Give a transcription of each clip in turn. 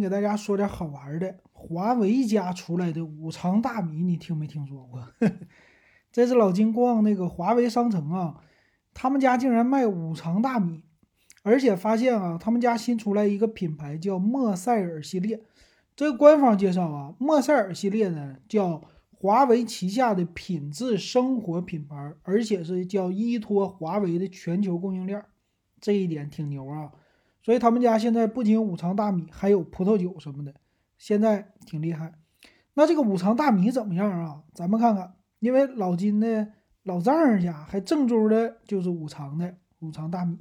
给大家说点好玩的，华为家出来的五常大米，你听没听说过？这是老金逛那个华为商城啊，他们家竟然卖五常大米，而且发现啊，他们家新出来一个品牌叫莫塞尔系列。这个官方介绍啊，莫塞尔系列呢叫华为旗下的品质生活品牌，而且是叫依托华为的全球供应链，这一点挺牛啊。所以他们家现在不仅有五常大米，还有葡萄酒什么的，现在挺厉害。那这个五常大米怎么样啊？咱们看看，因为老金的老丈人家还郑州的就是五常的五常大米。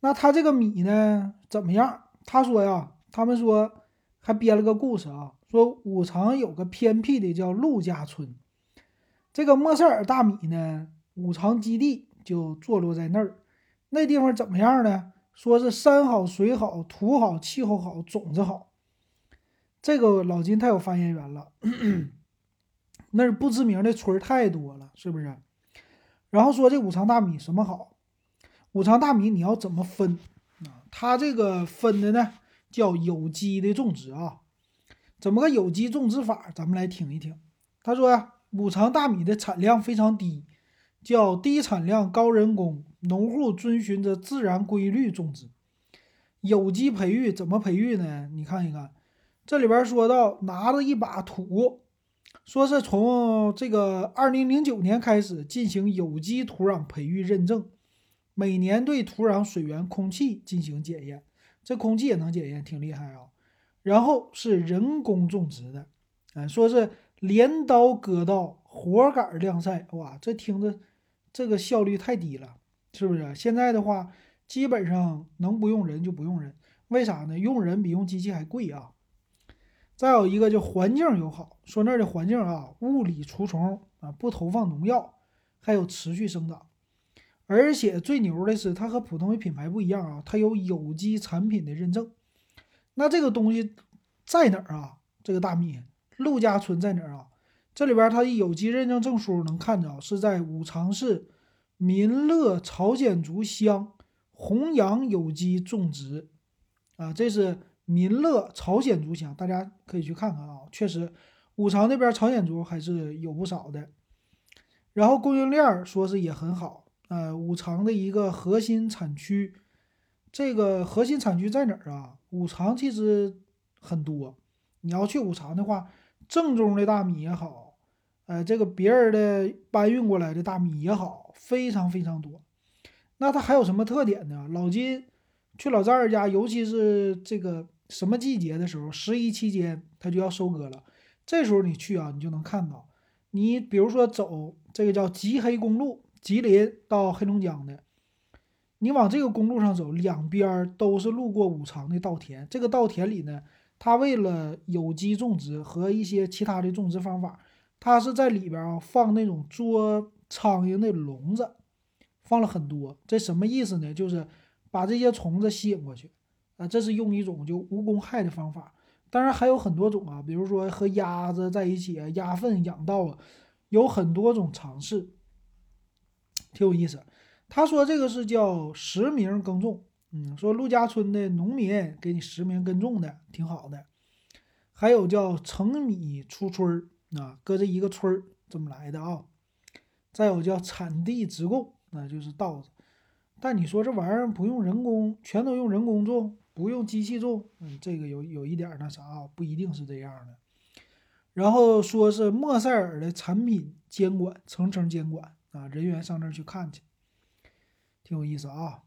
那他这个米呢怎么样？他说呀，他们说还编了个故事啊，说五常有个偏僻的叫陆家村，这个莫塞尔大米呢，五常基地就坐落在那儿。那地方怎么样呢？说是山好水好土好气候好种子好，这个老金太有发言权了。那儿不知名的村太多了，是不是？然后说这五常大米什么好？五常大米你要怎么分啊？它这个分的呢叫有机的种植啊。怎么个有机种植法？咱们来听一听。他说呀，五常大米的产量非常低。叫低产量高人工，农户遵循着自然规律种植，有机培育怎么培育呢？你看一看，这里边说到拿着一把土，说是从这个二零零九年开始进行有机土壤培育认证，每年对土壤水源、空气进行检验，这空气也能检验，挺厉害啊。然后是人工种植的，哎，说是镰刀割稻，活杆晾晒，哇，这听着。这个效率太低了，是不是？现在的话，基本上能不用人就不用人，为啥呢？用人比用机器还贵啊。再有一个就环境友好，说那儿的环境啊，物理除虫啊，不投放农药，还有持续生长。而且最牛的是，它和普通的品牌不一样啊，它有有机产品的认证。那这个东西在哪儿啊？这个大米陆家村在哪儿啊？这里边它的有机认证证书能看着是在五常市民乐朝鲜族乡弘扬有机种植啊，这是民乐朝鲜族乡，大家可以去看看啊。确实，五常那边朝鲜族还是有不少的。然后供应链说是也很好，呃，五常的一个核心产区，这个核心产区在哪儿啊？五常其实很多，你要去五常的话。正宗的大米也好，呃，这个别人的搬运过来的大米也好，非常非常多。那它还有什么特点呢？老金去老丈人家，尤其是这个什么季节的时候，十一期间他就要收割了。这时候你去啊，你就能看到，你比如说走这个叫吉黑公路，吉林到黑龙江的，你往这个公路上走，两边都是路过五常的稻田，这个稻田里呢。它为了有机种植和一些其他的种植方法，它是在里边啊放那种捉苍蝇的笼子，放了很多。这什么意思呢？就是把这些虫子吸引过去啊。这是用一种就无公害的方法。当然还有很多种啊，比如说和鸭子在一起，鸭粪养稻啊，有很多种尝试，挺有意思。他说这个是叫实名耕种。嗯，说陆家村的农民给你实名耕种的挺好的，还有叫成米出村儿啊，搁这一个村儿这么来的啊。再有叫产地直供，那就是稻子。但你说这玩意儿不用人工，全都用人工种，不用机器种，嗯，这个有有一点那啥啊，不一定是这样的。然后说是莫塞尔的产品监管，层层监管啊，人员上那儿去看去，挺有意思啊。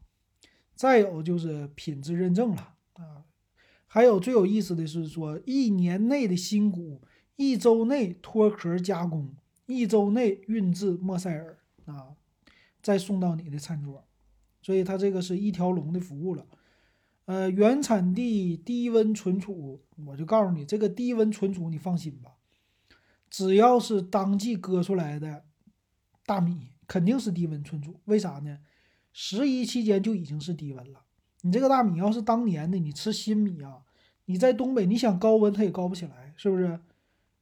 再有就是品质认证了啊，还有最有意思的是说，一年内的新股，一周内脱壳加工，一周内运至莫塞尔啊，再送到你的餐桌，所以它这个是一条龙的服务了。呃，原产地低温存储，我就告诉你，这个低温存储你放心吧，只要是当季割出来的大米，肯定是低温存储。为啥呢？十一期间就已经是低温了。你这个大米要是当年的，你吃新米啊，你在东北，你想高温它也高不起来，是不是？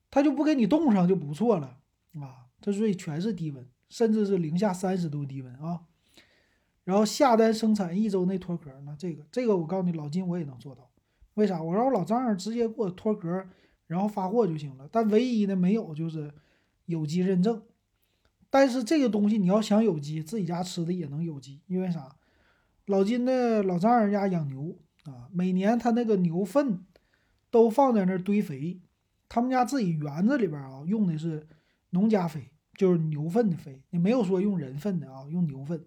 它就不给你冻上就不错了啊。这所以全是低温，甚至是零下三十度低温啊。然后下单生产一周内脱壳，那这个这个我告诉你，老金我也能做到，为啥？我让我老丈人直接给我脱壳，然后发货就行了。但唯一的没有就是有机认证。但是这个东西你要想有机，自己家吃的也能有机，因为啥？老金的老丈人家养牛啊，每年他那个牛粪都放在那儿堆肥，他们家自己园子里边啊用的是农家肥，就是牛粪的肥，也没有说用人粪的啊，用牛粪。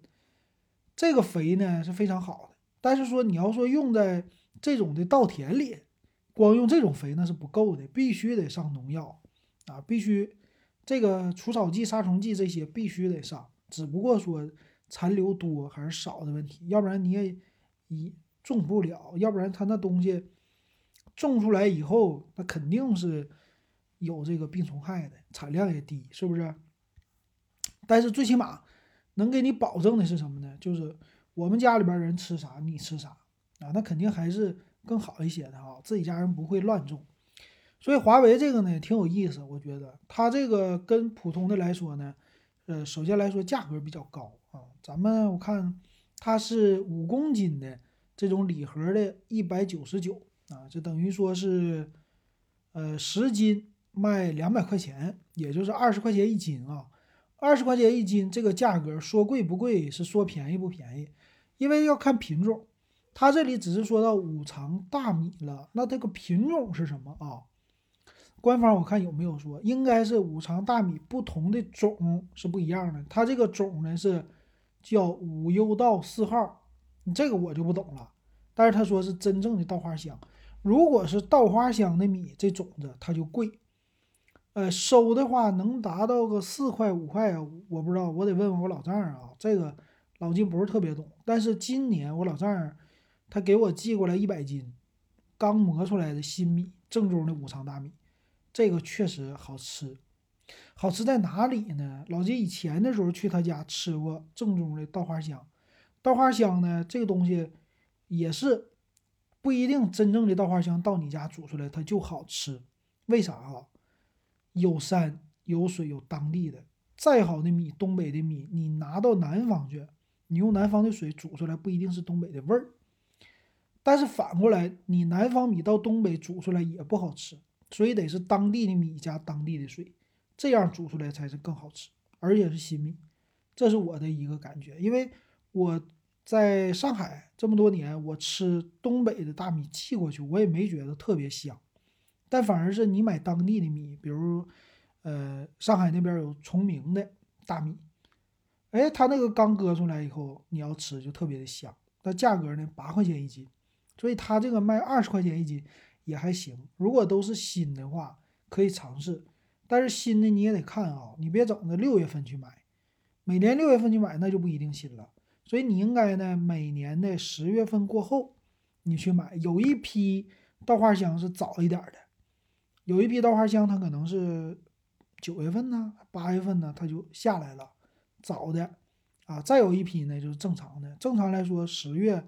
这个肥呢是非常好的，但是说你要说用在这种的稻田里，光用这种肥那是不够的，必须得上农药啊，必须这个除草剂、杀虫剂这些必须得上，只不过说。残留多还是少的问题，要不然你也一种不了，要不然它那东西种出来以后，那肯定是有这个病虫害的，产量也低，是不是？但是最起码能给你保证的是什么呢？就是我们家里边人吃啥你吃啥啊，那肯定还是更好一些的哈，自己家人不会乱种。所以华为这个呢挺有意思，我觉得它这个跟普通的来说呢，呃，首先来说价格比较高。啊，咱们我看它是五公斤的这种礼盒的，一百九十九啊，就等于说是，呃，十斤卖两百块钱，也就是二十块钱一斤啊，二十块钱一斤，这个价格说贵不贵，是说便宜不便宜，因为要看品种，它这里只是说到五常大米了，那这个品种是什么啊？官方我看有没有说，应该是五常大米不同的种是不一样的，它这个种呢是。叫五优稻四号，这个我就不懂了。但是他说是真正的稻花香，如果是稻花香的米，这种子它就贵。呃，收的话能达到个四块五块，我不知道，我得问问我老丈人啊。这个老金不是特别懂。但是今年我老丈人他给我寄过来一百斤刚磨出来的新米，正宗的五常大米，这个确实好吃。好吃在哪里呢？老金以前的时候去他家吃过正宗的稻花香。稻花香呢，这个东西也是不一定真正的稻花香到你家煮出来它就好吃。为啥啊？有山有水有当地的，再好的米，东北的米，你拿到南方去，你用南方的水煮出来不一定是东北的味儿。但是反过来，你南方米到东北煮出来也不好吃，所以得是当地的米加当地的水。这样煮出来才是更好吃，而且是新米，这是我的一个感觉。因为我在上海这么多年，我吃东北的大米寄过去，我也没觉得特别香。但反而是你买当地的米，比如，呃，上海那边有崇明的大米，哎，它那个刚割出来以后，你要吃就特别的香。那价格呢，八块钱一斤，所以它这个卖二十块钱一斤也还行。如果都是新的话，可以尝试。但是新的你也得看啊，你别整的六月份去买，每年六月份去买那就不一定新了。所以你应该呢，每年的十月份过后你去买。有一批稻花香是早一点的，有一批稻花香它可能是九月份呢、八月份呢它就下来了，早的啊。再有一批呢就是正常的，正常来说十月、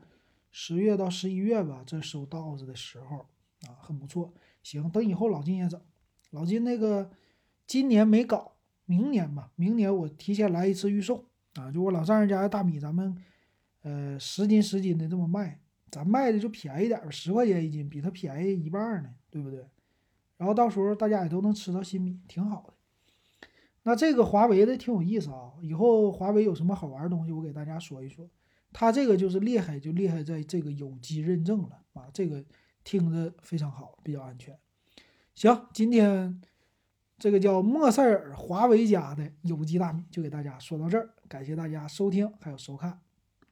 十月到十一月吧，这收稻子的时候啊，很不错。行，等以后老金也整，老金那个。今年没搞，明年吧，明年我提前来一次预售啊！就我老丈人家的大米，咱们呃十斤十斤的这么卖，咱卖的就便宜点儿，十块钱一斤，比他便宜一半呢，对不对？然后到时候大家也都能吃到新米，挺好的。那这个华为的挺有意思啊，以后华为有什么好玩的东西，我给大家说一说。它这个就是厉害，就厉害在这个有机认证了啊，这个听着非常好，比较安全。行，今天。这个叫莫塞尔华为家的有机大米，就给大家说到这儿，感谢大家收听还有收看。